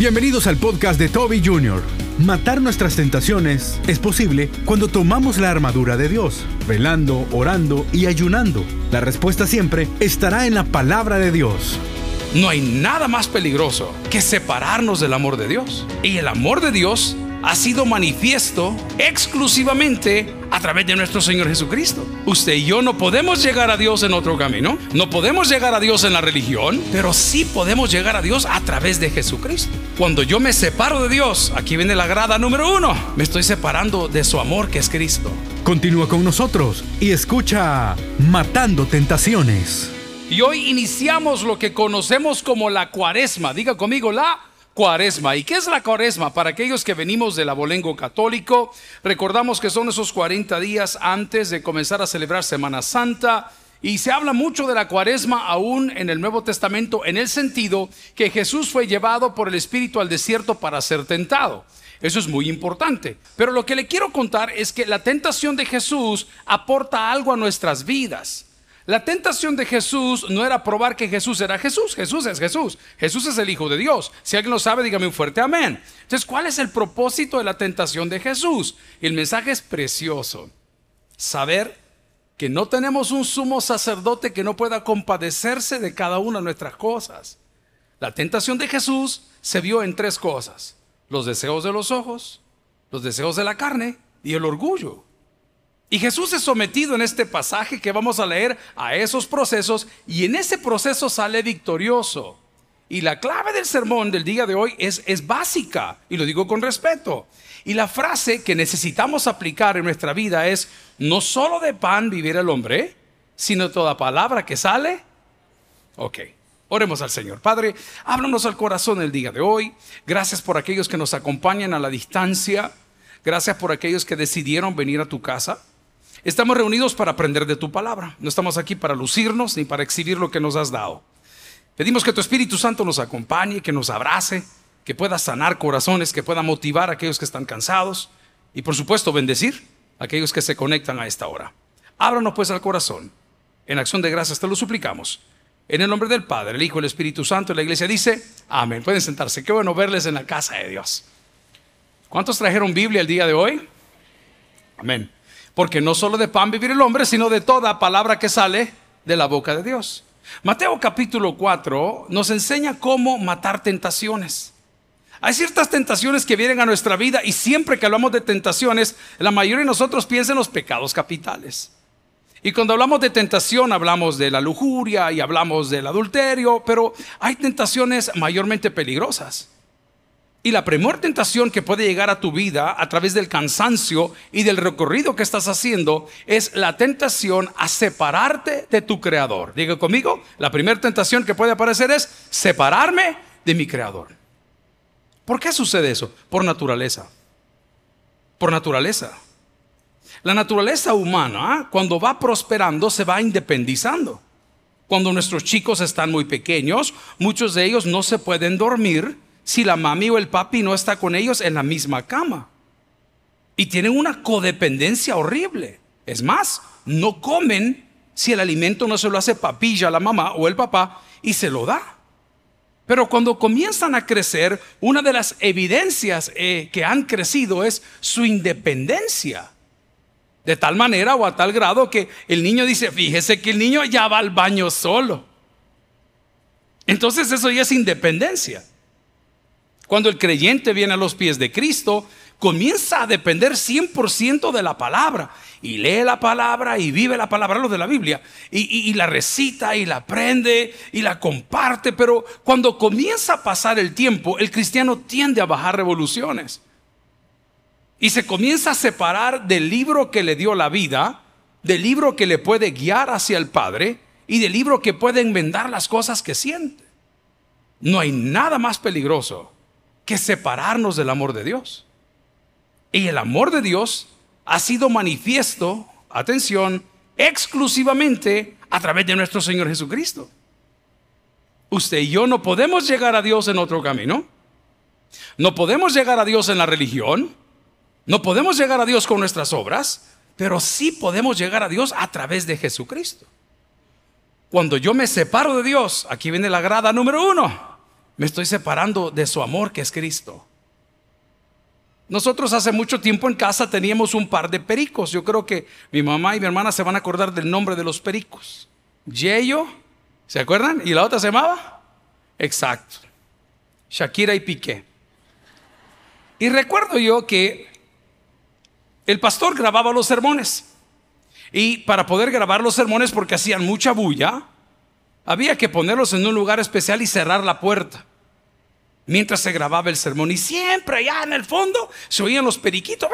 Bienvenidos al podcast de Toby Jr. Matar nuestras tentaciones es posible cuando tomamos la armadura de Dios, velando, orando y ayunando. La respuesta siempre estará en la palabra de Dios. No hay nada más peligroso que separarnos del amor de Dios. Y el amor de Dios ha sido manifiesto exclusivamente a través de nuestro Señor Jesucristo. Usted y yo no podemos llegar a Dios en otro camino, no podemos llegar a Dios en la religión, pero sí podemos llegar a Dios a través de Jesucristo. Cuando yo me separo de Dios, aquí viene la grada número uno, me estoy separando de su amor que es Cristo. Continúa con nosotros y escucha Matando Tentaciones. Y hoy iniciamos lo que conocemos como la cuaresma. Diga conmigo, la cuaresma. ¿Y qué es la cuaresma? Para aquellos que venimos del abolengo católico, recordamos que son esos 40 días antes de comenzar a celebrar Semana Santa. Y se habla mucho de la cuaresma aún en el Nuevo Testamento en el sentido que Jesús fue llevado por el Espíritu al desierto para ser tentado. Eso es muy importante. Pero lo que le quiero contar es que la tentación de Jesús aporta algo a nuestras vidas. La tentación de Jesús no era probar que Jesús era Jesús. Jesús es Jesús. Jesús es el Hijo de Dios. Si alguien lo sabe, dígame un fuerte amén. Entonces, ¿cuál es el propósito de la tentación de Jesús? El mensaje es precioso. Saber que no tenemos un sumo sacerdote que no pueda compadecerse de cada una de nuestras cosas. La tentación de Jesús se vio en tres cosas. Los deseos de los ojos, los deseos de la carne y el orgullo. Y Jesús es sometido en este pasaje que vamos a leer a esos procesos y en ese proceso sale victorioso. Y la clave del sermón del día de hoy es, es básica y lo digo con respeto. Y la frase que necesitamos aplicar en nuestra vida es, no solo de pan vivir el hombre, sino toda palabra que sale. Ok, oremos al Señor. Padre, háblanos al corazón el día de hoy. Gracias por aquellos que nos acompañan a la distancia. Gracias por aquellos que decidieron venir a tu casa. Estamos reunidos para aprender de tu palabra. No estamos aquí para lucirnos ni para exhibir lo que nos has dado. Pedimos que tu Espíritu Santo nos acompañe, que nos abrace, que pueda sanar corazones, que pueda motivar a aquellos que están cansados y por supuesto bendecir a aquellos que se conectan a esta hora. Ábranos pues al corazón. En acción de gracias te lo suplicamos. En el nombre del Padre, el Hijo y el Espíritu Santo, la iglesia dice, amén. Pueden sentarse. Qué bueno verles en la casa de Dios. ¿Cuántos trajeron Biblia el día de hoy? Amén. Porque no solo de pan vivir el hombre, sino de toda palabra que sale de la boca de Dios. Mateo capítulo 4 nos enseña cómo matar tentaciones. Hay ciertas tentaciones que vienen a nuestra vida y siempre que hablamos de tentaciones, la mayoría de nosotros piensa en los pecados capitales. Y cuando hablamos de tentación, hablamos de la lujuria y hablamos del adulterio, pero hay tentaciones mayormente peligrosas. Y la primera tentación que puede llegar a tu vida a través del cansancio y del recorrido que estás haciendo es la tentación a separarte de tu creador. Diga conmigo, la primera tentación que puede aparecer es separarme de mi creador. ¿Por qué sucede eso? Por naturaleza. Por naturaleza. La naturaleza humana, cuando va prosperando, se va independizando. Cuando nuestros chicos están muy pequeños, muchos de ellos no se pueden dormir si la mami o el papi no está con ellos en la misma cama. Y tienen una codependencia horrible. Es más, no comen si el alimento no se lo hace papilla la mamá o el papá y se lo da. Pero cuando comienzan a crecer, una de las evidencias eh, que han crecido es su independencia. De tal manera o a tal grado que el niño dice, fíjese que el niño ya va al baño solo. Entonces eso ya es independencia. Cuando el creyente viene a los pies de Cristo, comienza a depender 100% de la palabra. Y lee la palabra y vive la palabra, lo de la Biblia. Y, la recita y la aprende y la comparte. Pero cuando comienza a pasar el tiempo, el cristiano tiende a bajar revoluciones. Y se comienza a separar del libro que le dio la vida, del libro que le puede guiar hacia el Padre y del libro que puede enmendar las cosas que siente. No hay nada más peligroso que separarnos del amor de Dios. Y el amor de Dios ha sido manifiesto, atención, exclusivamente a través de nuestro Señor Jesucristo. Usted y yo no podemos llegar a Dios en otro camino. No podemos llegar a Dios en la religión. No podemos llegar a Dios con nuestras obras, pero sí podemos llegar a Dios a través de Jesucristo. Cuando yo me separo de Dios, aquí viene la grada número uno me estoy separando de su amor que es Cristo. Nosotros hace mucho tiempo en casa teníamos un par de pericos. Yo creo que mi mamá y mi hermana se van a acordar del nombre de los pericos. Yello, ¿se acuerdan? ¿Y la otra se llamaba? Exacto. Shakira y Piqué. Y recuerdo yo que el pastor grababa los sermones. Y para poder grabar los sermones, porque hacían mucha bulla, había que ponerlos en un lugar especial y cerrar la puerta mientras se grababa el sermón. Y siempre allá en el fondo se oían los periquitos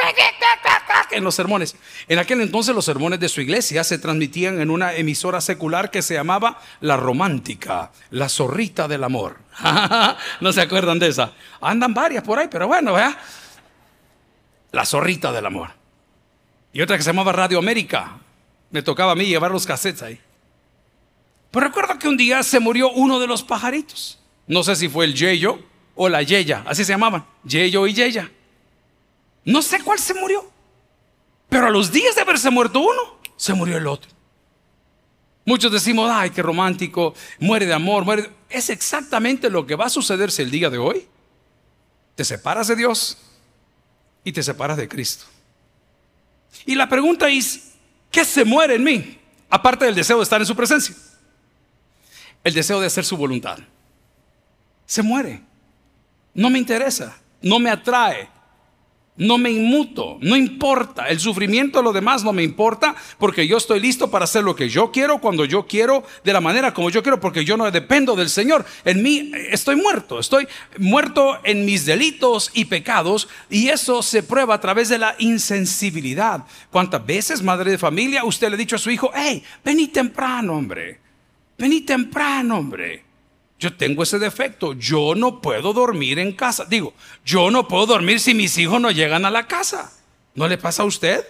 en los sermones. En aquel entonces los sermones de su iglesia se transmitían en una emisora secular que se llamaba La Romántica, la zorrita del amor. ¿No se acuerdan de esa? Andan varias por ahí, pero bueno, ¿verdad? La zorrita del amor. Y otra que se llamaba Radio América. Me tocaba a mí llevar los cassettes ahí. Pero recuerdo que un día se murió uno de los pajaritos. No sé si fue el Yeyo o la Yeya, así se llamaban, Yeyo y Yeya. No sé cuál se murió, pero a los días de haberse muerto uno, se murió el otro. Muchos decimos, ay, qué romántico, muere de amor, muere. Es exactamente lo que va a sucederse el día de hoy. Te separas de Dios y te separas de Cristo. Y la pregunta es, ¿qué se muere en mí? Aparte del deseo de estar en su presencia. El deseo de hacer su voluntad. Se muere no me interesa, no me atrae, no me inmuto, no importa. El sufrimiento de los demás no me importa porque yo estoy listo para hacer lo que yo quiero, cuando yo quiero, de la manera como yo quiero, porque yo no dependo del Señor. En mí estoy muerto, estoy muerto en mis delitos y pecados y eso se prueba a través de la insensibilidad. ¿Cuántas veces, madre de familia, usted le ha dicho a su hijo, hey, vení temprano, hombre? Vení temprano, hombre. Yo tengo ese defecto. Yo no puedo dormir en casa. Digo, yo no puedo dormir si mis hijos no llegan a la casa. ¿No le pasa a usted?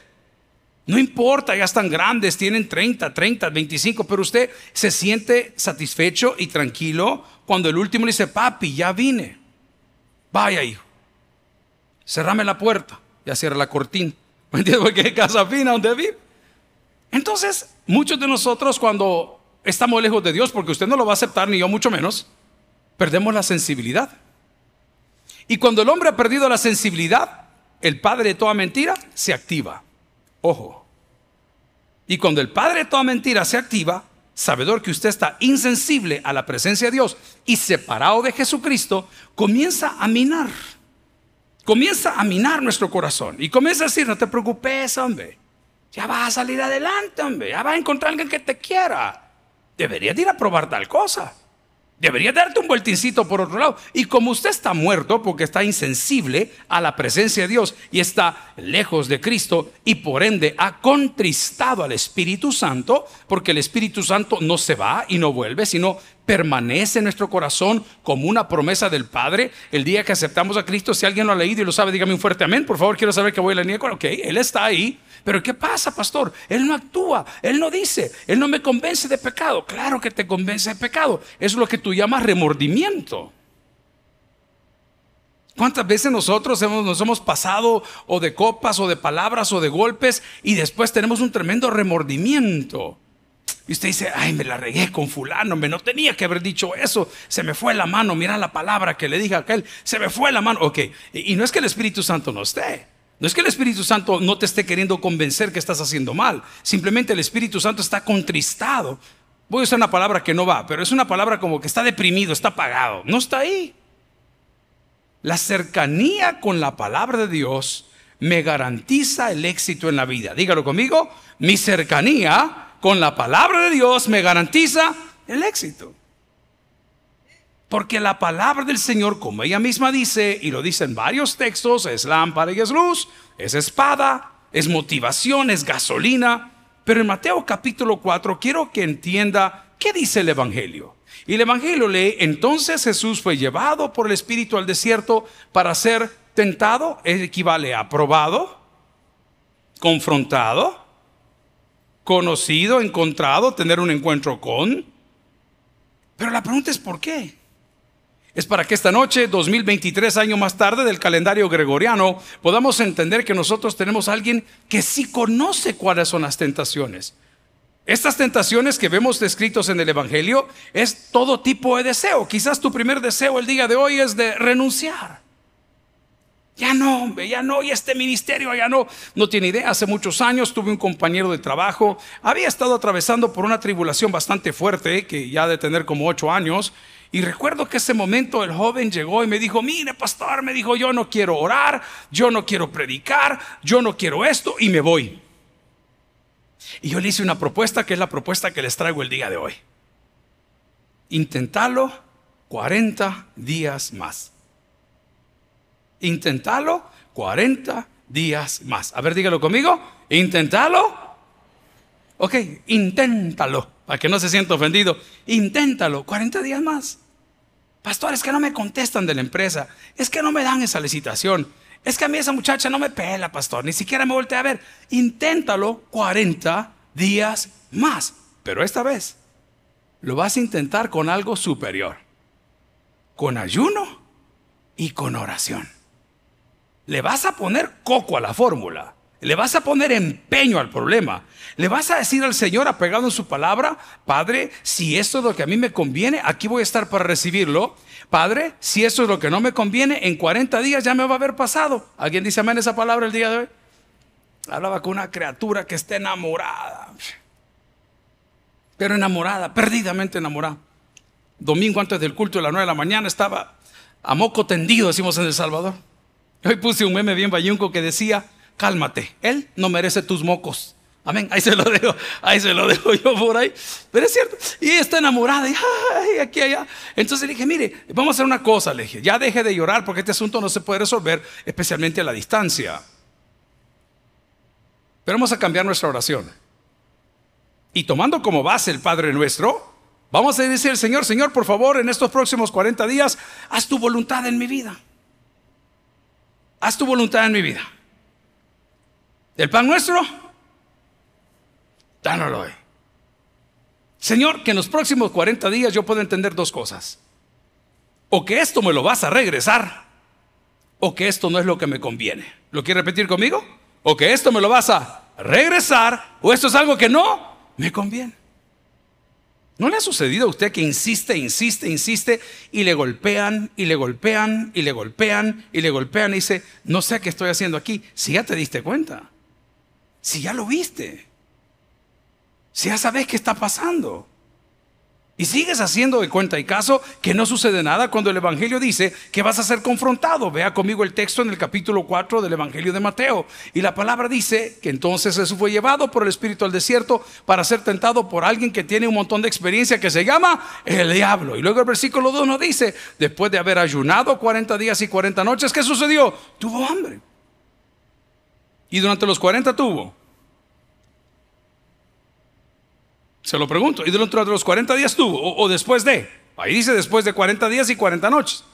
No importa, ya están grandes, tienen 30, 30, 25, pero usted se siente satisfecho y tranquilo cuando el último le dice, papi, ya vine. Vaya, hijo. Cerrame la puerta. Ya cierra la cortina. ¿Me entiendes? Porque es casa fina donde vive. Entonces, muchos de nosotros cuando estamos lejos de Dios porque usted no lo va a aceptar, ni yo mucho menos, perdemos la sensibilidad. Y cuando el hombre ha perdido la sensibilidad, el padre de toda mentira se activa. Ojo. Y cuando el padre de toda mentira se activa, sabedor que usted está insensible a la presencia de Dios y separado de Jesucristo, comienza a minar. Comienza a minar nuestro corazón y comienza a decir, no te preocupes, hombre. Ya vas a salir adelante, hombre. Ya vas a encontrar a alguien que te quiera deberías ir a probar tal cosa. Debería darte un vueltincito por otro lado. Y como usted está muerto porque está insensible a la presencia de Dios y está lejos de Cristo y por ende ha contristado al Espíritu Santo, porque el Espíritu Santo no se va y no vuelve, sino permanece en nuestro corazón como una promesa del Padre. El día que aceptamos a Cristo, si alguien lo ha leído y lo sabe, dígame un fuerte amén. Por favor, quiero saber que voy a la niña. Ok, Él está ahí. Pero ¿qué pasa, pastor? Él no actúa, Él no dice, Él no me convence de pecado. Claro que te convence de pecado. Es lo que tú llamas remordimiento. ¿Cuántas veces nosotros nos hemos pasado o de copas o de palabras o de golpes y después tenemos un tremendo remordimiento? Y usted dice, ay, me la regué con fulano, me no tenía que haber dicho eso, se me fue la mano, mira la palabra que le dije a aquel, se me fue la mano. Ok, y no es que el Espíritu Santo no esté, no es que el Espíritu Santo no te esté queriendo convencer que estás haciendo mal. Simplemente el Espíritu Santo está contristado. Voy a usar una palabra que no va, pero es una palabra como que está deprimido, está apagado. No está ahí. La cercanía con la palabra de Dios me garantiza el éxito en la vida. Dígalo conmigo. Mi cercanía con la palabra de Dios me garantiza el éxito. Porque la palabra del Señor, como ella misma dice, y lo dice en varios textos, es lámpara y es luz, es espada, es motivación, es gasolina. Pero en Mateo capítulo 4 quiero que entienda qué dice el Evangelio. Y el Evangelio lee, entonces Jesús fue llevado por el Espíritu al desierto para ser tentado, equivale a probado, confrontado, conocido, encontrado, tener un encuentro con. Pero la pregunta es ¿por qué? es para que esta noche, 2023 años más tarde del calendario gregoriano, podamos entender que nosotros tenemos a alguien que sí conoce cuáles son las tentaciones. Estas tentaciones que vemos descritos en el Evangelio es todo tipo de deseo. Quizás tu primer deseo el día de hoy es de renunciar. Ya no, ya no, y este ministerio ya no. No tiene idea, hace muchos años tuve un compañero de trabajo, había estado atravesando por una tribulación bastante fuerte, que ya de tener como ocho años, y recuerdo que ese momento el joven llegó y me dijo, mire pastor, me dijo, yo no quiero orar, yo no quiero predicar, yo no quiero esto, y me voy. Y yo le hice una propuesta que es la propuesta que les traigo el día de hoy. Intentalo 40 días más. Intentalo 40 días más. A ver, dígalo conmigo. Intentalo. Ok, inténtalo. Para que no se sienta ofendido. Inténtalo 40 días más. Pastor, es que no me contestan de la empresa. Es que no me dan esa licitación. Es que a mí esa muchacha no me pela, pastor. Ni siquiera me voltea a ver. Inténtalo 40 días más. Pero esta vez lo vas a intentar con algo superior. Con ayuno y con oración. Le vas a poner coco a la fórmula. Le vas a poner empeño al problema. Le vas a decir al Señor, apegado en su palabra, Padre, si esto es lo que a mí me conviene, aquí voy a estar para recibirlo. Padre, si esto es lo que no me conviene, en 40 días ya me va a haber pasado. ¿Alguien dice amén esa palabra el día de hoy? Hablaba con una criatura que está enamorada. Pero enamorada, perdidamente enamorada. Domingo antes del culto de las 9 de la mañana estaba a moco tendido, decimos en El Salvador. Hoy puse un meme bien bayunco que decía, cálmate, él no merece tus mocos. Amén, ahí se lo dejo, ahí se lo dejo yo por ahí. Pero es cierto, y está enamorada, y ay, aquí, allá. Entonces le dije, mire, vamos a hacer una cosa, le dije, ya deje de llorar porque este asunto no se puede resolver, especialmente a la distancia. Pero vamos a cambiar nuestra oración. Y tomando como base el Padre nuestro, vamos a decir Señor, Señor, por favor, en estos próximos 40 días, haz tu voluntad en mi vida haz tu voluntad en mi vida. El pan nuestro, dánoslo hoy. Señor, que en los próximos 40 días yo pueda entender dos cosas. O que esto me lo vas a regresar, o que esto no es lo que me conviene. ¿Lo quiere repetir conmigo? O que esto me lo vas a regresar, o esto es algo que no me conviene. ¿No le ha sucedido a usted que insiste, insiste, insiste y le golpean y le golpean y le golpean y le golpean y dice, no sé qué estoy haciendo aquí? Si ya te diste cuenta, si ya lo viste, si ya sabes qué está pasando. Y sigues haciendo de cuenta y caso que no sucede nada cuando el Evangelio dice que vas a ser confrontado. Vea conmigo el texto en el capítulo 4 del Evangelio de Mateo. Y la palabra dice que entonces Jesús fue llevado por el Espíritu al desierto para ser tentado por alguien que tiene un montón de experiencia que se llama el diablo. Y luego el versículo 2 nos dice, después de haber ayunado 40 días y 40 noches, ¿qué sucedió? Tuvo hambre. Y durante los 40 tuvo Se lo pregunto. ¿Y dentro de los 40 días tuvo? O, después de? Ahí dice después de 40 días y 40 noches.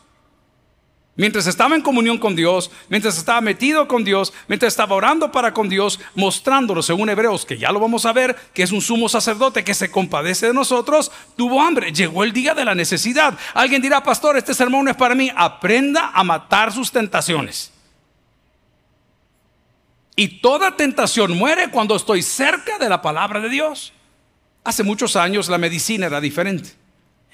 Mientras estaba en comunión con Dios, mientras estaba metido con Dios, mientras estaba orando para con Dios, mostrándolo según Hebreos, que ya lo vamos a ver, que es un sumo sacerdote que se compadece de nosotros, tuvo hambre. Llegó el día de la necesidad. Alguien dirá, pastor, este sermón no es para mí. Aprenda a matar sus tentaciones. Y toda tentación muere cuando estoy cerca de la palabra de Dios. Hace muchos años la medicina era diferente.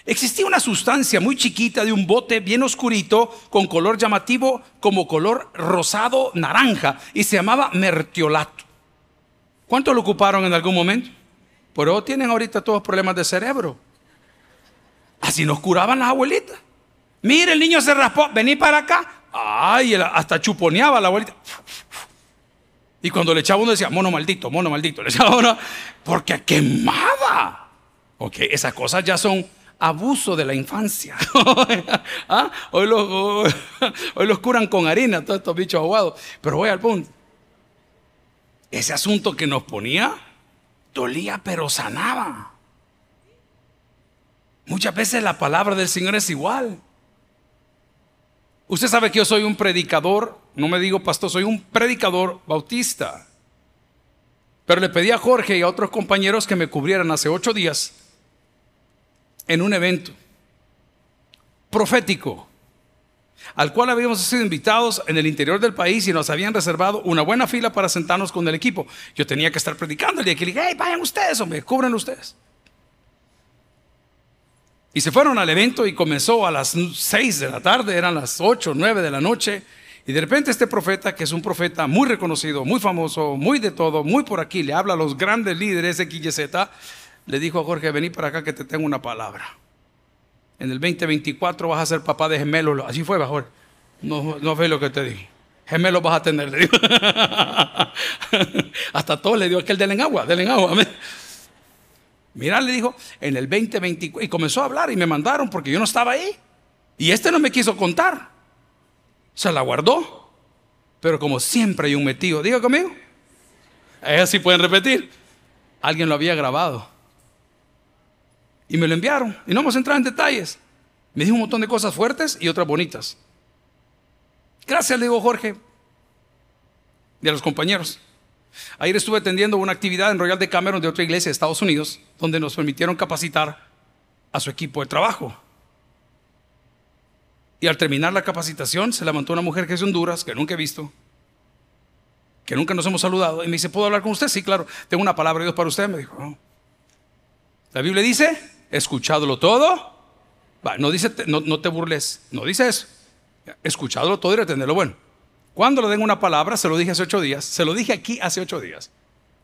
Existía una sustancia muy chiquita de un bote bien oscurito con color llamativo como color rosado naranja y se llamaba mertiolato. ¿Cuánto lo ocuparon en algún momento? Pero tienen ahorita todos problemas de cerebro. Así nos curaban las abuelitas. Mire, el niño se raspó, vení para acá. Ay, hasta chuponeaba la abuelita. Y cuando le echaba uno decía, mono maldito, mono maldito. Le echaba uno porque quemaba. Ok, esas cosas ya son abuso de la infancia. ¿Ah? hoy, los, los curan con harina, todos estos bichos aguados. Pero voy al punto. Ese asunto que nos ponía dolía pero sanaba. Muchas veces la palabra del Señor es igual. Usted sabe que yo soy un predicador, no me digo pastor, soy un predicador bautista. Pero le pedí a Jorge y a otros compañeros que me cubrieran hace ocho días en un evento profético. al cual habíamos sido invitados en el interior del país y nos habían reservado una buena fila para sentarnos con el equipo. Yo tenía que estar predicando día que le dije, hey, vayan ustedes, hombre, cubren ustedes. Y se fueron al evento y comenzó a las 6 de la tarde, eran las 8, 9 de la noche. Y de repente este profeta, que es un profeta muy reconocido, muy famoso, muy de todo, muy por aquí, le habla a los grandes líderes de XYZ, le dijo a Jorge, vení para acá que te tengo una palabra. En el 2024 vas a ser papá de gemelos. Así fue, Jorge. No, no fue lo que te dije. Gemelos vas a tener, le. Hasta todo le dio aquel del en agua, del en agua. Mira, le dijo, en el 2024, y comenzó a hablar y me mandaron porque yo no estaba ahí. Y este no me quiso contar. Se la guardó. Pero como siempre hay un metido, diga conmigo. Ellos sí pueden repetir. Alguien lo había grabado. Y me lo enviaron. Y no vamos a entrar en detalles. Me dijo un montón de cosas fuertes y otras bonitas. Gracias, le digo Jorge. Y a los compañeros. Ayer estuve atendiendo una actividad en Royal de Cameron de otra iglesia de Estados Unidos, donde nos permitieron capacitar a su equipo de trabajo. Y al terminar la capacitación, se levantó una mujer que es de Honduras, que nunca he visto, que nunca nos hemos saludado, y me dice, ¿puedo hablar con usted? Sí, claro, tengo una palabra de Dios para usted. Me dijo, oh". la Biblia dice, escuchadlo todo. no dice, no, no te burles, no dice eso. Escuchadlo todo y retenerlo bueno. Cuando le den una palabra, se lo dije hace ocho días, se lo dije aquí hace ocho días,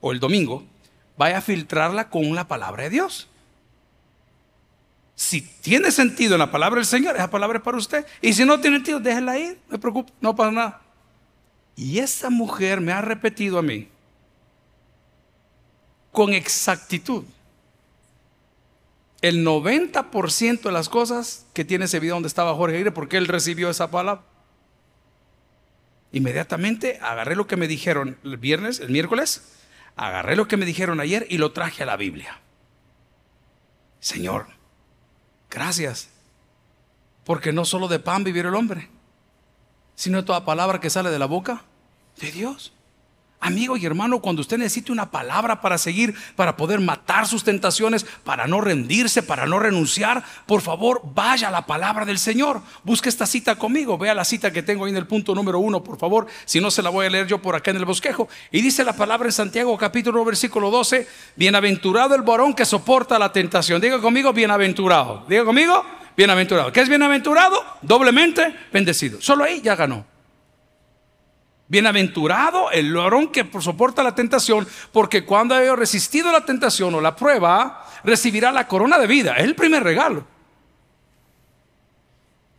o el domingo, vaya a filtrarla con la palabra de Dios. Si tiene sentido en la palabra del Señor, esa palabra es para usted. Y si no tiene sentido, déjela ir, no preocupe, no pasa nada. Y esa mujer me ha repetido a mí con exactitud el 90% de las cosas que tiene ese video donde estaba Jorge Aguirre, porque él recibió esa palabra. Inmediatamente agarré lo que me dijeron el viernes, el miércoles, agarré lo que me dijeron ayer y lo traje a la Biblia. Señor, gracias, porque no solo de pan vivirá el hombre, sino de toda palabra que sale de la boca de Dios. Amigo y hermano, cuando usted necesite una palabra para seguir, para poder matar sus tentaciones, para no rendirse, para no renunciar, por favor, vaya a la palabra del Señor. Busque esta cita conmigo. Vea la cita que tengo ahí en el punto número uno, por favor. Si no, se la voy a leer yo por acá en el bosquejo. Y dice la palabra en Santiago, capítulo 1, versículo 12: Bienaventurado el varón que soporta la tentación. Diga conmigo, bienaventurado. Diga conmigo, bienaventurado. ¿Qué es bienaventurado? Doblemente bendecido. Solo ahí ya ganó. Bienaventurado el varón que soporta la tentación, porque cuando haya resistido la tentación o la prueba, recibirá la corona de vida. Es el primer regalo.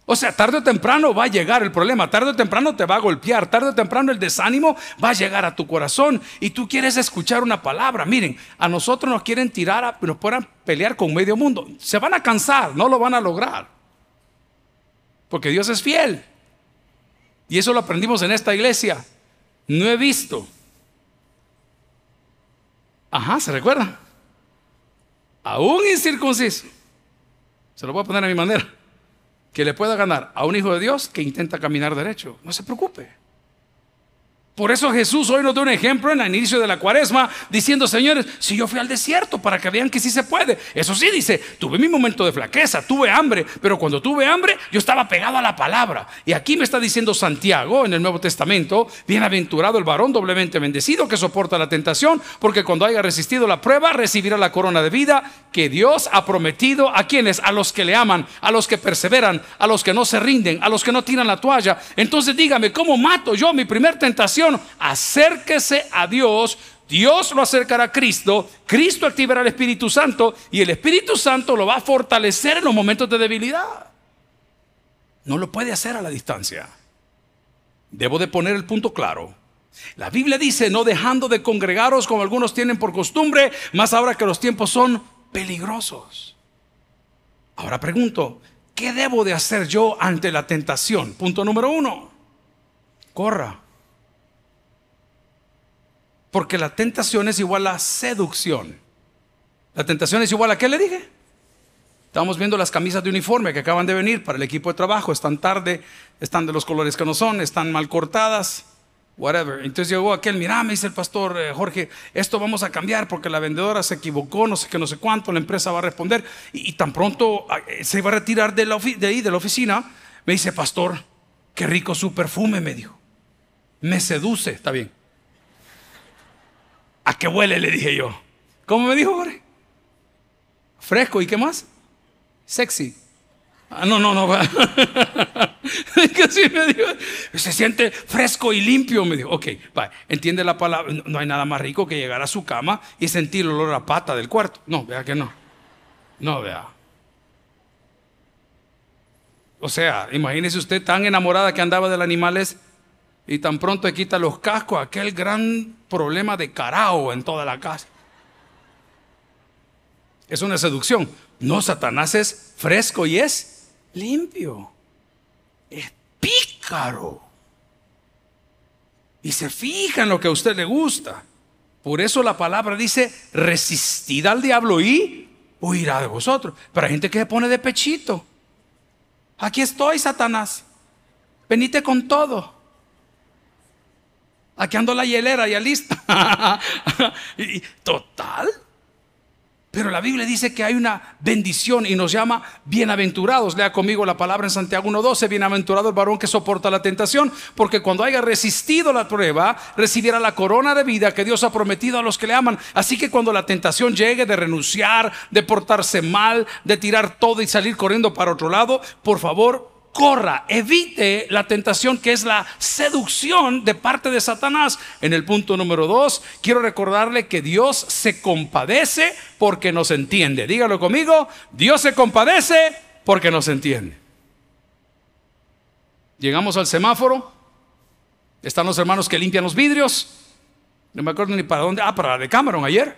O sea, tarde o temprano va a llegar el problema, tarde o temprano te va a golpear, tarde o temprano el desánimo va a llegar a tu corazón y tú quieres escuchar una palabra. Miren, a nosotros nos quieren tirar, nos puedan pelear con medio mundo. Se van a cansar, no lo van a lograr. Porque Dios es fiel. Y eso lo aprendimos en esta iglesia. No he visto. Ajá, ¿se recuerda? Aún incircunciso. Se lo voy a poner a mi manera. Que le pueda ganar a un hijo de Dios que intenta caminar derecho. No se preocupe. Por eso Jesús hoy nos da un ejemplo en el inicio de la cuaresma, diciendo, señores, si yo fui al desierto para que vean que sí se puede. Eso sí, dice, tuve mi momento de flaqueza, tuve hambre, pero cuando tuve hambre yo estaba pegado a la palabra. Y aquí me está diciendo Santiago en el Nuevo Testamento, bienaventurado el varón doblemente bendecido que soporta la tentación, porque cuando haya resistido la prueba recibirá la corona de vida que Dios ha prometido a quienes, a los que le aman, a los que perseveran, a los que no se rinden, a los que no tiran la toalla. Entonces dígame, ¿cómo mato yo mi primer tentación? Acérquese a Dios, Dios lo acercará a Cristo, Cristo activará el Espíritu Santo y el Espíritu Santo lo va a fortalecer en los momentos de debilidad. No lo puede hacer a la distancia. Debo de poner el punto claro. La Biblia dice, no dejando de congregaros como algunos tienen por costumbre, más ahora que los tiempos son peligrosos. Ahora pregunto, ¿qué debo de hacer yo ante la tentación? Punto número uno, corra. Porque la tentación es igual a seducción. La tentación es igual a qué le dije. Estamos viendo las camisas de uniforme que acaban de venir para el equipo de trabajo. Están tarde, están de los colores que no son, están mal cortadas, whatever. Entonces llegó aquel, mira, me dice el pastor eh, Jorge, esto vamos a cambiar porque la vendedora se equivocó, no sé qué, no sé cuánto, la empresa va a responder. Y, tan pronto ah, eh, se va a retirar de, la de ahí, de la oficina, me dice, pastor, qué rico su perfume, me dijo. Me seduce, está bien. ¿A qué huele? Le dije yo. ¿Cómo me dijo, Jorge? Fresco, ¿y qué más? Sexy. Ah, no, no, no. se siente fresco y limpio. Me dijo, ok, va, entiende la palabra. No hay nada más rico que llegar a su cama y sentir el olor a pata del cuarto. No, vea que no. No, vea. O sea, imagínese usted tan enamorada que andaba del animales y tan pronto quita los cascos, aquel gran problema de carao en toda la casa. Es una seducción. No, Satanás es fresco y es limpio. Es pícaro. Y se fija en lo que a usted le gusta. Por eso la palabra dice, resistid al diablo y huirá de vosotros. Pero hay gente que se pone de pechito. Aquí estoy, Satanás. Venite con todo. Aquí ando la hielera ya lista. Total. Pero la Biblia dice que hay una bendición y nos llama bienaventurados. Lea conmigo la palabra en Santiago 1.12. Bienaventurado el varón que soporta la tentación, porque cuando haya resistido la prueba, recibirá la corona de vida que Dios ha prometido a los que le aman. Así que cuando la tentación llegue de renunciar, de portarse mal, de tirar todo y salir corriendo para otro lado, por favor, corra, evite la tentación que es la seducción de parte de Satanás. En el punto número dos, quiero recordarle que Dios se compadece porque nos entiende. Dígalo conmigo, Dios se compadece porque nos entiende. Llegamos al semáforo, están los hermanos que limpian los vidrios. No me acuerdo ni para dónde, ah, para la de Cameron ayer.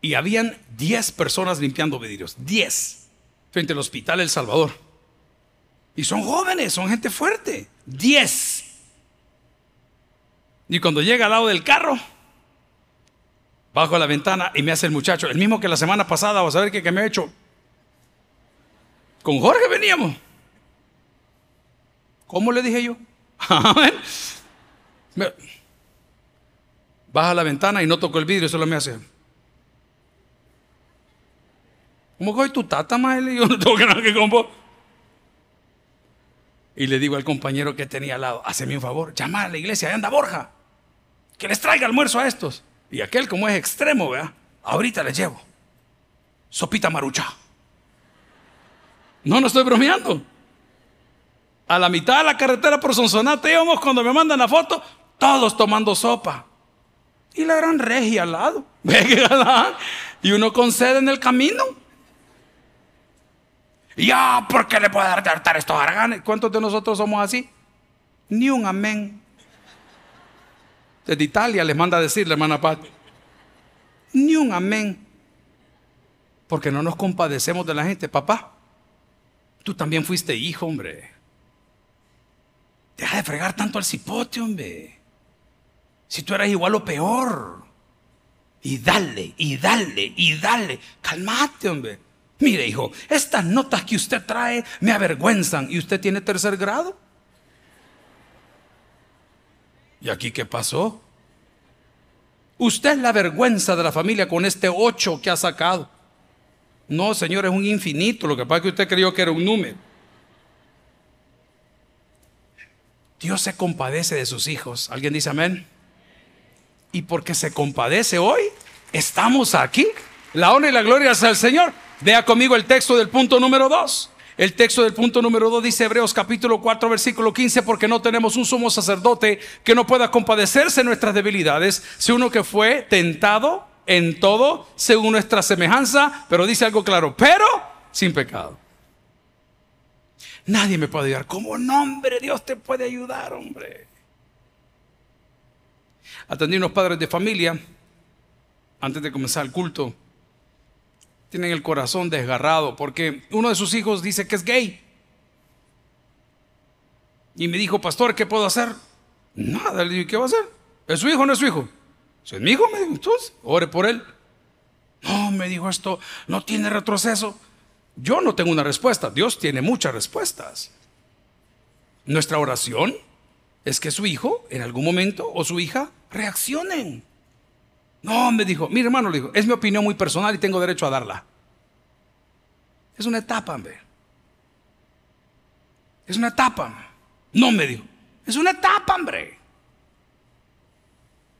Y habían 10 personas limpiando vidrios, 10 frente al Hospital El Salvador. Y son jóvenes, son gente fuerte. Diez. Y cuando llega al lado del carro, bajo la ventana y me hace el muchacho, el mismo que la semana pasada, vas a ver qué me ha hecho. Con Jorge veníamos. ¿Cómo le dije yo? Baja la ventana y no tocó el vidrio, solo me hace. ¿Cómo coge tu tata, Y Yo no tengo que nada que con. Y le digo al compañero que tenía al lado, hazme un favor, llama a la iglesia, ahí anda Borja, que les traiga almuerzo a estos. Y aquel como es extremo, vea, ahorita les llevo. Sopita marucha. No, no estoy bromeando. A la mitad de la carretera por Sonsonate íbamos cuando me mandan la foto, todos tomando sopa. Y la gran regia al lado. Y uno con sed en el camino. Ya, ¿por qué le puede dar dar estos haraganes? ¿Cuántos de nosotros somos así? Ni un amén. Desde Italia les manda a decir la hermana Paz. Ni un amén. Porque no nos compadecemos de la gente. Papá, tú también fuiste hijo, hombre. Deja de fregar tanto al cipote, hombre. Si tú eras igual o peor. Y dale, y dale, y dale. Calmate, hombre. Mire, hijo, estas notas que usted trae me avergüenzan. ¿Y usted tiene tercer grado? ¿Y aquí qué pasó? Usted es la vergüenza de la familia con este ocho que ha sacado. No, señor, es un infinito. Lo que pasa es que usted creyó que era un número. Dios se compadece de sus hijos. ¿Alguien dice amén? Y porque se compadece hoy, estamos aquí. La honra y la gloria es al Señor. Vea conmigo el texto del punto número 2. El texto del punto número 2 dice Hebreos capítulo 4 versículo 15, porque no tenemos un sumo sacerdote que no pueda compadecerse de nuestras debilidades, sino uno que fue tentado en todo según nuestra semejanza, pero dice algo claro, pero sin pecado. Nadie me puede ayudar. ¿Cómo nombre Dios te puede ayudar, hombre? Atendí unos padres de familia antes de comenzar el culto tienen el corazón desgarrado porque uno de sus hijos dice que es gay. Y me dijo, pastor, ¿qué puedo hacer? Nada, le dije, ¿qué va a hacer? ¿Es su hijo o no es su hijo? ¿Es mi hijo? Me dijo, entonces, ore por él. No, me dijo esto, no tiene retroceso. Yo no tengo una respuesta, Dios tiene muchas respuestas. Nuestra oración es que su hijo en algún momento o su hija reaccionen. No, me dijo, mi hermano le dijo, es mi opinión muy personal y tengo derecho a darla. Es una etapa, hombre. Es una etapa. No me dijo. Es una etapa, hombre.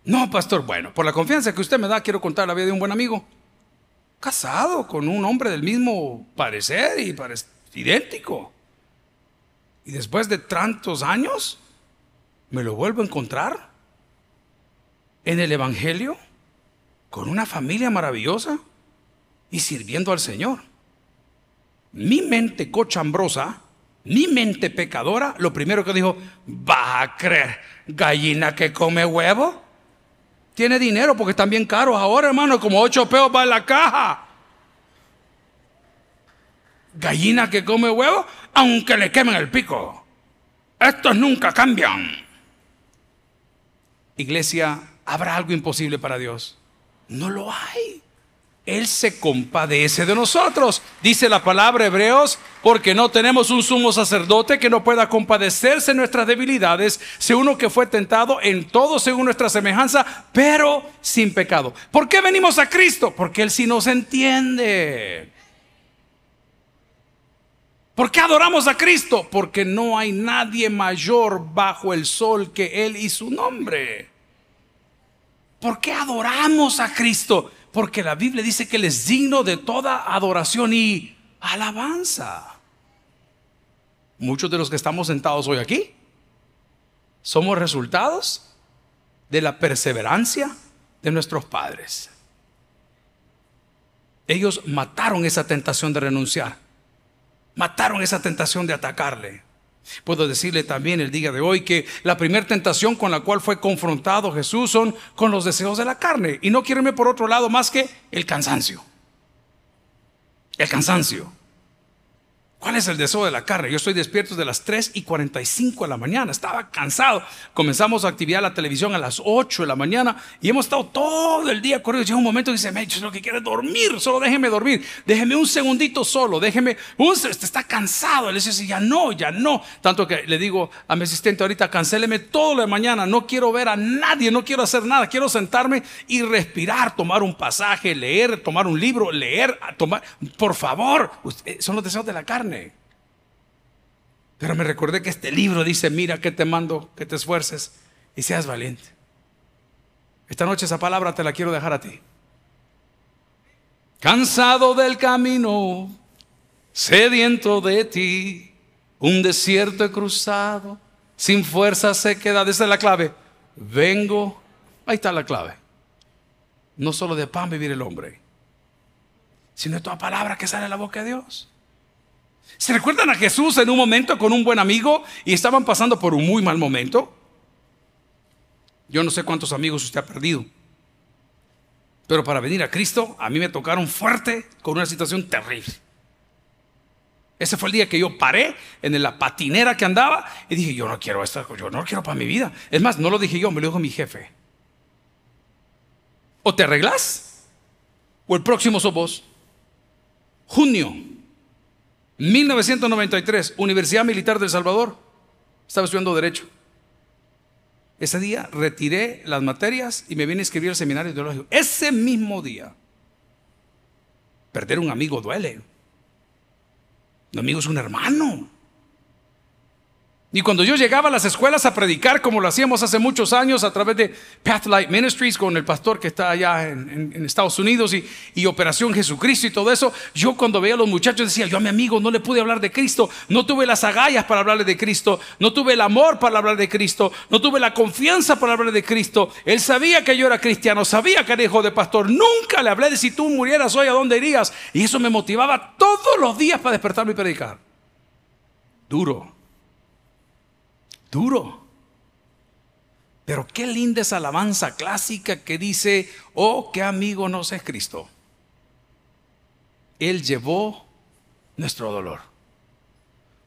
No, pastor, bueno, por la confianza que usted me da, quiero contar la vida de un buen amigo. Casado con un hombre del mismo parecer y idéntico. Y después de tantos años, me lo vuelvo a encontrar en el Evangelio, con una familia maravillosa y sirviendo al Señor. Mi mente cochambrosa, mi mente pecadora, lo primero que dijo, va a creer, gallina que come huevo. Tiene dinero porque están bien caros ahora, hermano, como ocho peos va en la caja. Gallina que come huevo, aunque le quemen el pico. Estos nunca cambian. Iglesia, ¿habrá algo imposible para Dios? No lo hay. Él se compadece de nosotros. Dice la palabra Hebreos, porque no tenemos un sumo sacerdote que no pueda compadecerse de nuestras debilidades, sino uno que fue tentado en todo según nuestra semejanza, pero sin pecado. ¿Por qué venimos a Cristo? Porque Él sí nos entiende. ¿Por qué adoramos a Cristo? Porque no hay nadie mayor bajo el sol que Él y su nombre. ¿Por qué adoramos a Cristo? Porque la Biblia dice que Él es digno de toda adoración y alabanza. Muchos de los que estamos sentados hoy aquí somos resultados de la perseverancia de nuestros padres. Ellos mataron esa tentación de renunciar. Mataron esa tentación de atacarle. Puedo decirle también el día de hoy que la primera tentación con la cual fue confrontado Jesús son con los deseos de la carne. Y no quiero irme por otro lado más que el cansancio. El cansancio. ¿Cuál es el deseo de la carne? Yo estoy despierto de las 3 y 45 de la mañana. Estaba cansado. Comenzamos a actividad la televisión a las 8 de la mañana y hemos estado todo el día corriendo. Llega un momento y dice, me lo que quiere dormir. Solo déjeme dormir. Déjeme un segundito solo. Déjeme. Un, está cansado. Él dice, ya no, ya no. Tanto que le digo a mi asistente ahorita, cancéleme todo lo de mañana. No quiero ver a nadie. No quiero hacer nada. Quiero sentarme y respirar, tomar un pasaje, leer, tomar un libro, leer, tomar. Por favor. Son los deseos de la carne. Pero me recordé que este libro dice, mira que te mando, que te esfuerces y seas valiente. Esta noche esa palabra te la quiero dejar a ti. Cansado del camino, sediento de ti, un desierto he cruzado, sin fuerza se queda. Esa es la clave. Vengo, ahí está la clave. No solo de pan vivir el hombre, sino de toda palabra que sale de la boca de Dios. ¿Se recuerdan a Jesús en un momento con un buen amigo y estaban pasando por un muy mal momento? Yo no sé cuántos amigos usted ha perdido. Pero para venir a Cristo, a mí me tocaron fuerte con una situación terrible. Ese fue el día que yo paré en la patinera que andaba y dije, yo no quiero esto, yo no lo quiero para mi vida. Es más, no lo dije yo, me lo dijo mi jefe. O te arreglas, o el próximo sos vos. Junio 1993, Universidad Militar del Salvador. Estaba estudiando Derecho. Ese día retiré las materias y me vine a escribir el seminario ideológico. Ese mismo día, perder un amigo duele. Un amigo es un hermano. Y cuando yo llegaba a las escuelas a predicar, como lo hacíamos hace muchos años a través de Pathlight Ministries con el pastor que está allá en, Estados Unidos y, y, Operación Jesucristo y todo eso, yo cuando veía a los muchachos decía, yo a mi amigo no le pude hablar de Cristo, no tuve las agallas para hablarle de Cristo, no tuve el amor para hablar de Cristo, no tuve la confianza para hablar de Cristo. Él sabía que yo era cristiano, sabía que era hijo de pastor, nunca le hablé de si tú murieras hoy a dónde irías. Y eso me motivaba todos los días para despertarme y predicar. Duro duro. Pero qué linda esa alabanza clásica que dice, oh, qué amigo nos es Cristo. Él llevó nuestro dolor.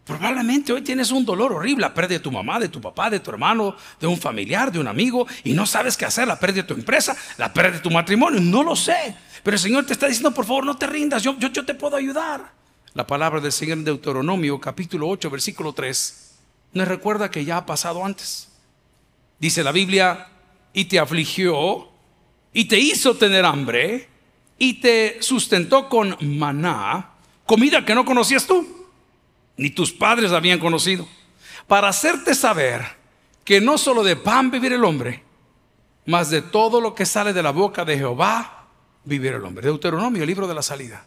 Probablemente hoy tienes un dolor horrible, la pérdida de tu mamá, de tu papá, de tu hermano, de un familiar, de un amigo, y no sabes qué hacer, la pérdida de tu empresa, la pérdida de tu matrimonio, no lo sé. Pero el Señor te está diciendo, por favor, no te rindas, yo, yo, yo te puedo ayudar. La palabra del Señor en Deuteronomio, capítulo 8, versículo 3 nos recuerda que ya ha pasado antes. Dice la Biblia, y te afligió, y te hizo tener hambre, y te sustentó con maná, comida que no conocías tú. ni tus padres habían conocido, para hacerte saber que no solo de pan vivir el hombre, mas de todo lo que sale de la boca de Jehová vivir el hombre. Deuteronomio, el libro de la salida.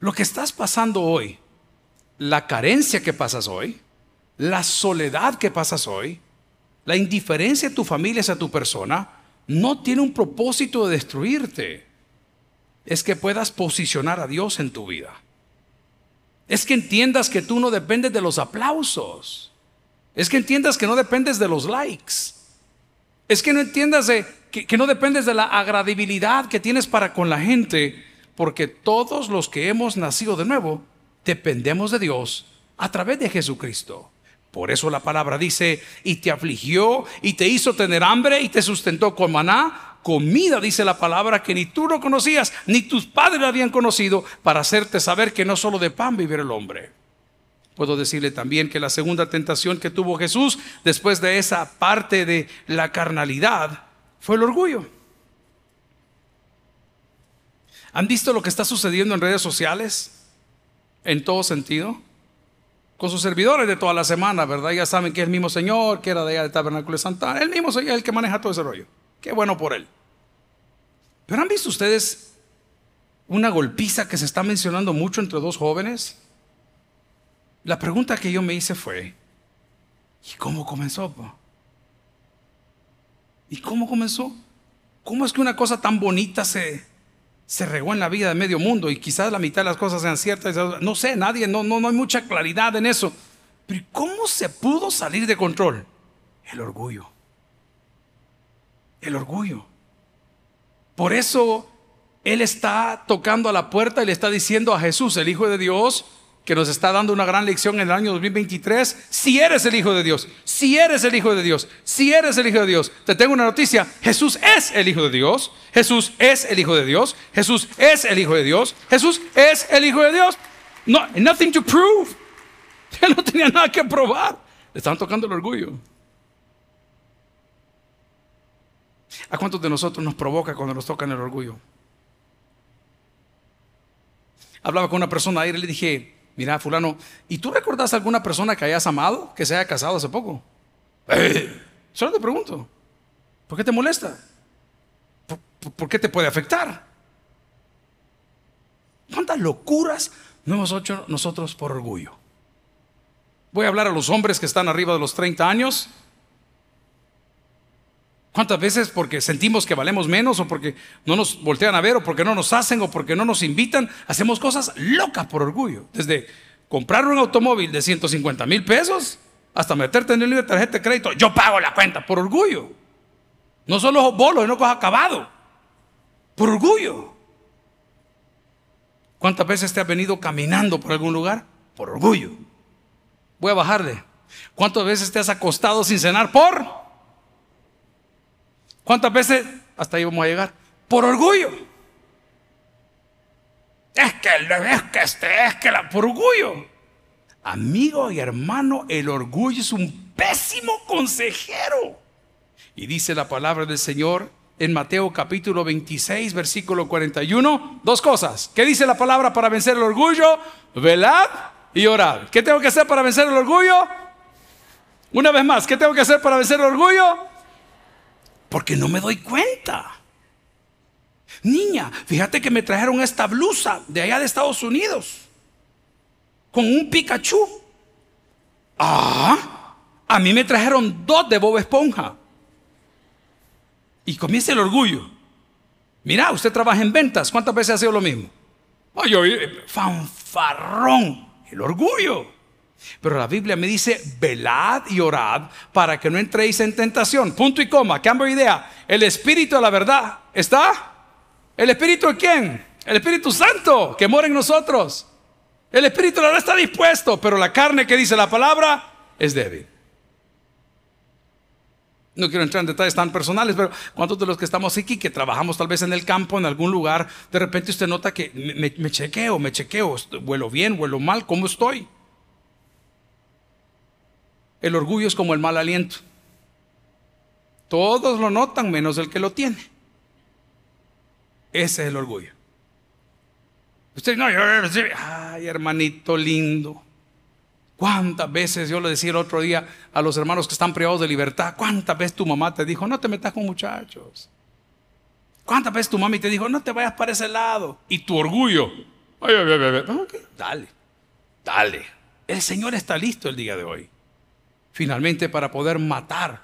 Lo que estás pasando hoy, la carencia que pasas hoy, la soledad que pasas hoy, la indiferencia de tu familia hacia tu persona, no tiene un propósito de destruirte. Es que puedas posicionar a Dios en tu vida. Es que entiendas que tú no dependes de los aplausos. Es que entiendas que no dependes de los likes. Es que no entiendas de, que, que no dependes de la agradibilidad que tienes para con la gente. Porque todos los que hemos nacido de nuevo dependemos de Dios a través de Jesucristo. Por eso la palabra dice, y te afligió, y te hizo tener hambre, y te sustentó con maná, comida, dice la palabra, que ni tú lo conocías, ni tus padres habían conocido, para hacerte saber que no solo de pan vivir el hombre. Puedo decirle también que la segunda tentación que tuvo Jesús después de esa parte de la carnalidad fue el orgullo. ¿Han visto lo que está sucediendo en redes sociales? En todo sentido con sus servidores de toda la semana, ¿verdad? Ya saben que es el mismo Señor, que era de allá de Tabernáculo de Santana. El mismo Señor, el que maneja todo ese rollo. Qué bueno por él. Pero ¿han visto ustedes una golpiza que se está mencionando mucho entre dos jóvenes? La pregunta que yo me hice fue, ¿y cómo comenzó? ¿Y cómo comenzó? ¿Cómo es que una cosa tan bonita se, se regó en la vida de medio mundo y quizás la mitad de las cosas sean ciertas. No sé, nadie, no, no, no hay mucha claridad en eso. Pero ¿cómo se pudo salir de control? El orgullo. El orgullo. Por eso Él está tocando a la puerta y le está diciendo a Jesús, el Hijo de Dios, que nos está dando una gran lección en el año 2023. Si eres el Hijo de Dios, si eres el Hijo de Dios, si eres el Hijo de Dios, te tengo una noticia. Jesús es el Hijo de Dios. Jesús es el Hijo de Dios. Jesús es el Hijo de Dios. Jesús es el Hijo de Dios. No, nothing to prove. Él no tenía nada que probar. Le estaban tocando el orgullo. ¿A cuántos de nosotros nos provoca cuando nos tocan el orgullo? Hablaba con una persona ayer y le dije, mira, fulano, ¿y tú recordás alguna persona que hayas amado, que se haya casado hace poco? Eh, solo te pregunto, ¿por qué te molesta? ¿Por, qué te puede afectar? ¿Cuántas locuras no hemos hecho nosotros por orgullo? Voy a hablar a los hombres que están arriba de los 30 años. ¿Cuántas veces porque sentimos que valemos menos o porque no nos voltean a ver o porque no nos hacen o porque no nos invitan, hacemos cosas locas por orgullo? Desde comprar un automóvil de 150 mil pesos hasta meterte en el libro de tarjeta de crédito, yo pago la cuenta por orgullo. No son los bolos, no cosas acabado. Por orgullo. ¿Cuántas veces te has venido caminando por algún lugar? Por orgullo. Voy a bajarle. ¿Cuántas veces te has acostado sin cenar por? ¿Cuántas veces? Hasta ahí vamos a llegar. Por orgullo. Es que, es que este, es que la, por orgullo. Amigo y hermano, el orgullo es un pésimo consejero. Y dice la palabra del Señor en Mateo capítulo 26, versículo 41, dos cosas. ¿Qué dice la palabra para vencer el orgullo? Velad y orad. ¿Qué tengo que hacer para vencer el orgullo? Una vez más, ¿qué tengo que hacer para vencer el orgullo? Porque no me doy cuenta. Niña, fíjate que me trajeron esta blusa de allá de Estados Unidos. Con un Pikachu. Ah, a mí me trajeron dos de Bob Esponja. Y comienza el orgullo. Mira, usted trabaja en ventas. ¿Cuántas veces ha sido lo mismo? Fanfarrón. El orgullo. Pero la Biblia me dice, velad y orad para que no entréis en tentación. Punto y coma, cambio de idea. El Espíritu de la verdad está. ¿El Espíritu de quién? El Espíritu Santo que mora en nosotros. El Espíritu de la verdad está dispuesto, pero la carne que dice la palabra es débil. No quiero entrar en detalles tan personales, pero ¿cuántos de los que estamos aquí, que trabajamos tal vez en el campo, en algún lugar, de repente usted nota que me, me chequeo, me chequeo, vuelo bien, vuelo mal, ¿cómo estoy? El orgullo es como el mal aliento. Todos lo notan menos el que lo tiene. Ese es el orgullo. Usted no, ay, hermanito lindo. ¿Cuántas veces yo le decía el otro día a los hermanos que están privados de libertad? ¿Cuántas veces tu mamá te dijo, no te metas con muchachos? ¿Cuántas veces tu mami te dijo, no te vayas para ese lado? Y tu orgullo, ay, ay, ay, dale, dale. El Señor está listo el día de hoy. Finalmente, para poder matar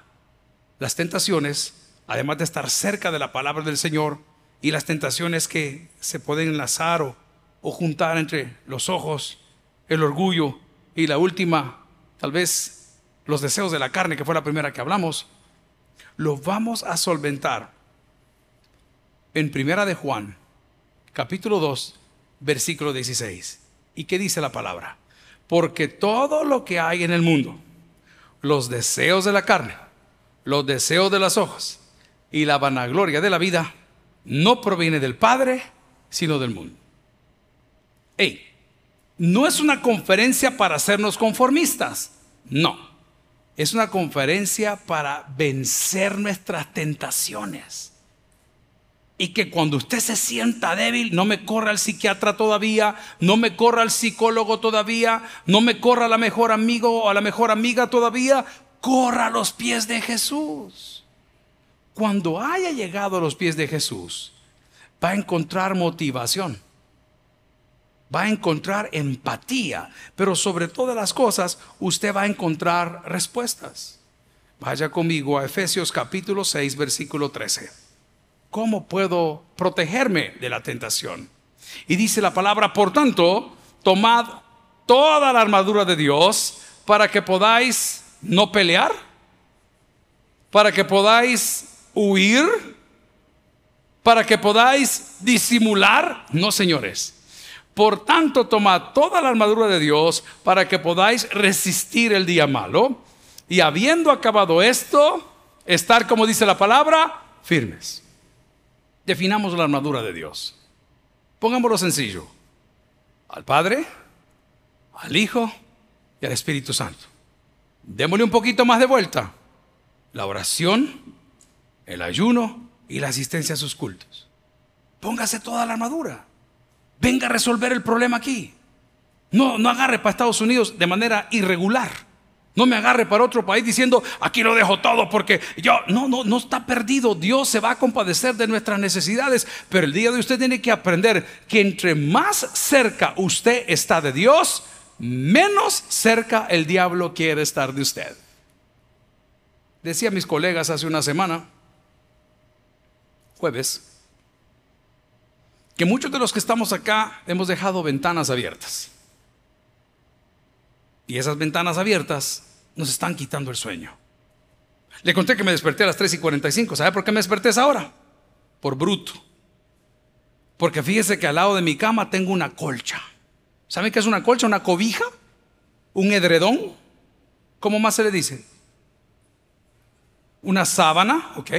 las tentaciones, además de estar cerca de la palabra del Señor y las tentaciones que se pueden enlazar o, juntar entre los ojos, el orgullo y la última, tal vez los deseos de la carne, que fue la primera que hablamos, los vamos a solventar en Primera de Juan, capítulo 2, versículo 16. ¿Y qué dice la palabra? Porque todo lo que hay en el mundo, los deseos de la carne, los deseos de las ojos y la vanagloria de la vida, no proviene del Padre, sino del mundo. Hey, no es una conferencia para hacernos conformistas, no. Es una conferencia para vencer nuestras tentaciones y que cuando usted se sienta débil, no me corra al psiquiatra todavía, no me corra al psicólogo todavía, no me corra la mejor amigo o a la mejor amiga todavía, corra a los pies de Jesús. Cuando haya llegado a los pies de Jesús, va a encontrar motivación, va a encontrar empatía, pero sobre todas las cosas, usted va a encontrar respuestas. Vaya conmigo a Efesios capítulo 6, versículo 13. ¿Cómo puedo protegerme de la tentación? Y dice la palabra, por tanto, tomad toda la armadura de Dios para que podáis no pelear, para que podáis huir, para que podáis disimular. No, señores. Por tanto, tomad toda la armadura de Dios para que podáis resistir el día malo. Y habiendo acabado esto, estar, como dice la palabra, firmes. Definamos la armadura de Dios. Pongámoslo sencillo. Al Padre, al Hijo y al Espíritu Santo. Démosle un poquito más de vuelta. La oración, el ayuno y la asistencia a sus cultos. Póngase toda la armadura. Venga a resolver el problema aquí. No, no agarre para Estados Unidos de manera irregular. No me agarre para otro país diciendo, aquí lo dejo todo porque yo, no, no, no está perdido. Dios se va a compadecer de nuestras necesidades. Pero el día de usted tiene que aprender que entre más cerca usted está de Dios, menos cerca el diablo quiere estar de usted. Decía mis colegas hace una semana, jueves, que muchos de los que estamos acá hemos dejado ventanas abiertas. Y esas ventanas abiertas nos están quitando el sueño. Le conté que me desperté a las 3 y 45. ¿Sabe por qué me desperté esa hora? Por bruto. Porque fíjese que al lado de mi cama tengo una colcha. ¿Sabe qué es una colcha? Una cobija. Un edredón. ¿Cómo más se le dice? Una sábana, ok.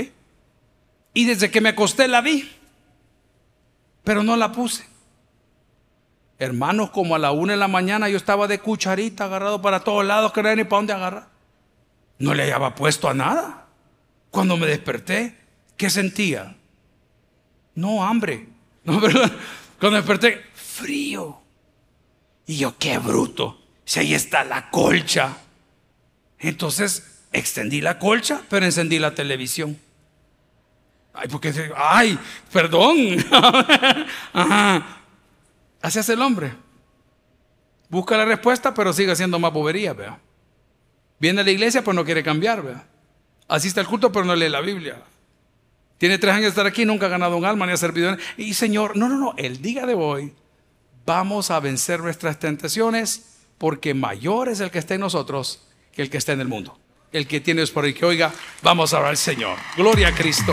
Y desde que me acosté la vi. Pero no la puse. Hermanos, como a la una de la mañana yo estaba de cucharita agarrado para todos lados, que no ni para dónde agarrar. No le había puesto a nada. Cuando me desperté, ¿qué sentía? No, hambre. No, ¿verdad? Cuando desperté, frío. Y yo, qué bruto. Si ahí está la colcha. Entonces, extendí la colcha, pero encendí la televisión. Ay, porque, ay, perdón. Ajá. Así hace el hombre. Busca la respuesta, pero sigue haciendo más bobería, vea. Viene a la iglesia, pero no quiere cambiar, vea. Asiste al culto, pero no lee la Biblia. Tiene tres años de estar aquí, nunca ha ganado un alma ni ha servido. Y Señor, no, no, no, el día de hoy vamos a vencer nuestras tentaciones porque mayor es el que está en nosotros que el que está en el mundo. El que tiene es por el que oiga, vamos a orar al Señor. Gloria a Cristo.